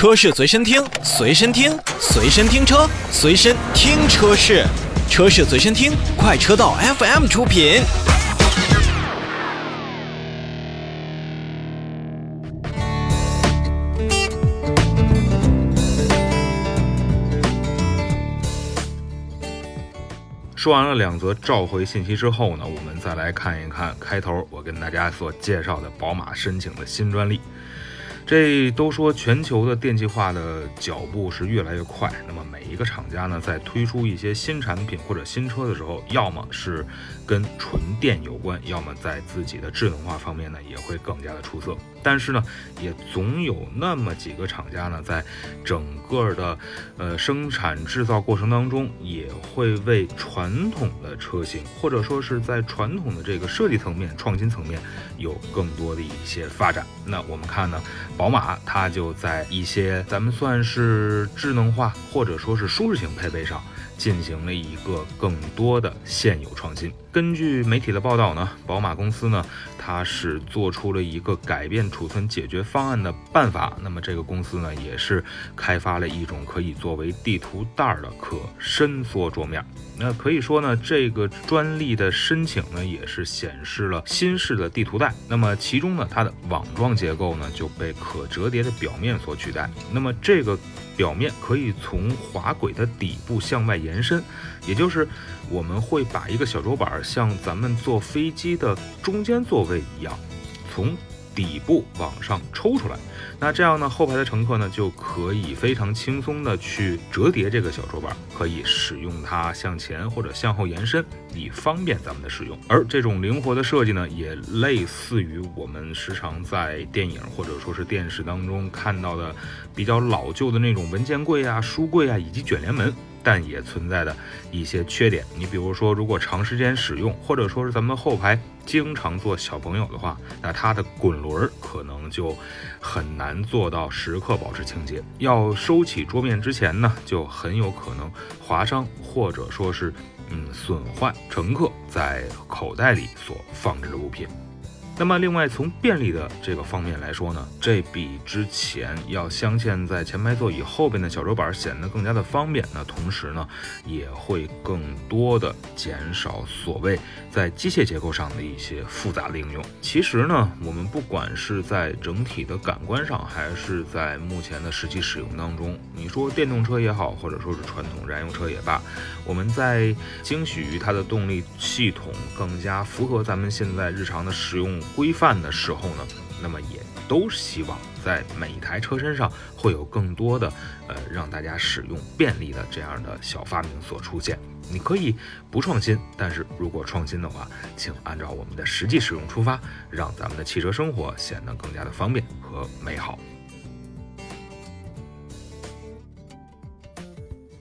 车市随身听，随身听，随身听车，随身听车市，车市随身听，快车道 FM 出品。说完了两则召回信息之后呢，我们再来看一看开头我跟大家所介绍的宝马申请的新专利。这都说全球的电气化的脚步是越来越快，那么每一个厂家呢，在推出一些新产品或者新车的时候，要么是跟纯电有关，要么在自己的智能化方面呢，也会更加的出色。但是呢，也总有那么几个厂家呢，在整个的呃生产制造过程当中，也会为传统的车型，或者说是在传统的这个设计层面、创新层面，有更多的一些发展。那我们看呢？宝马它就在一些咱们算是智能化或者说是舒适型配备上进行了一个更多的现有创新。根据媒体的报道呢，宝马公司呢，它是做出了一个改变储存解决方案的办法。那么这个公司呢，也是开发了一种可以作为地图袋的可伸缩桌面。那可以说呢，这个专利的申请呢，也是显示了新式的地图带。那么其中呢，它的网状结构呢，就被可折叠的表面所取代。那么这个表面可以从滑轨的底部向外延伸，也就是我们会把一个小桌板。像咱们坐飞机的中间座位一样，从底部往上抽出来。那这样呢，后排的乘客呢就可以非常轻松的去折叠这个小桌板，可以使用它向前或者向后延伸，以方便咱们的使用。而这种灵活的设计呢，也类似于我们时常在电影或者说是电视当中看到的比较老旧的那种文件柜啊、书柜啊以及卷帘门。但也存在的一些缺点，你比如说，如果长时间使用，或者说是咱们后排经常坐小朋友的话，那它的滚轮可能就很难做到时刻保持清洁。要收起桌面之前呢，就很有可能划伤，或者说是嗯损坏乘客在口袋里所放置的物品。那么，另外从便利的这个方面来说呢，这比之前要镶嵌在前排座椅后边的小桌板显得更加的方便。那同时呢，也会更多的减少所谓在机械结构上的一些复杂的应用。其实呢，我们不管是在整体的感官上，还是在目前的实际使用当中，你说电动车也好，或者说是传统燃油车也罢，我们在惊喜于它的动力系统更加符合咱们现在日常的使用。规范的时候呢，那么也都希望在每一台车身上会有更多的呃让大家使用便利的这样的小发明所出现。你可以不创新，但是如果创新的话，请按照我们的实际使用出发，让咱们的汽车生活显得更加的方便和美好。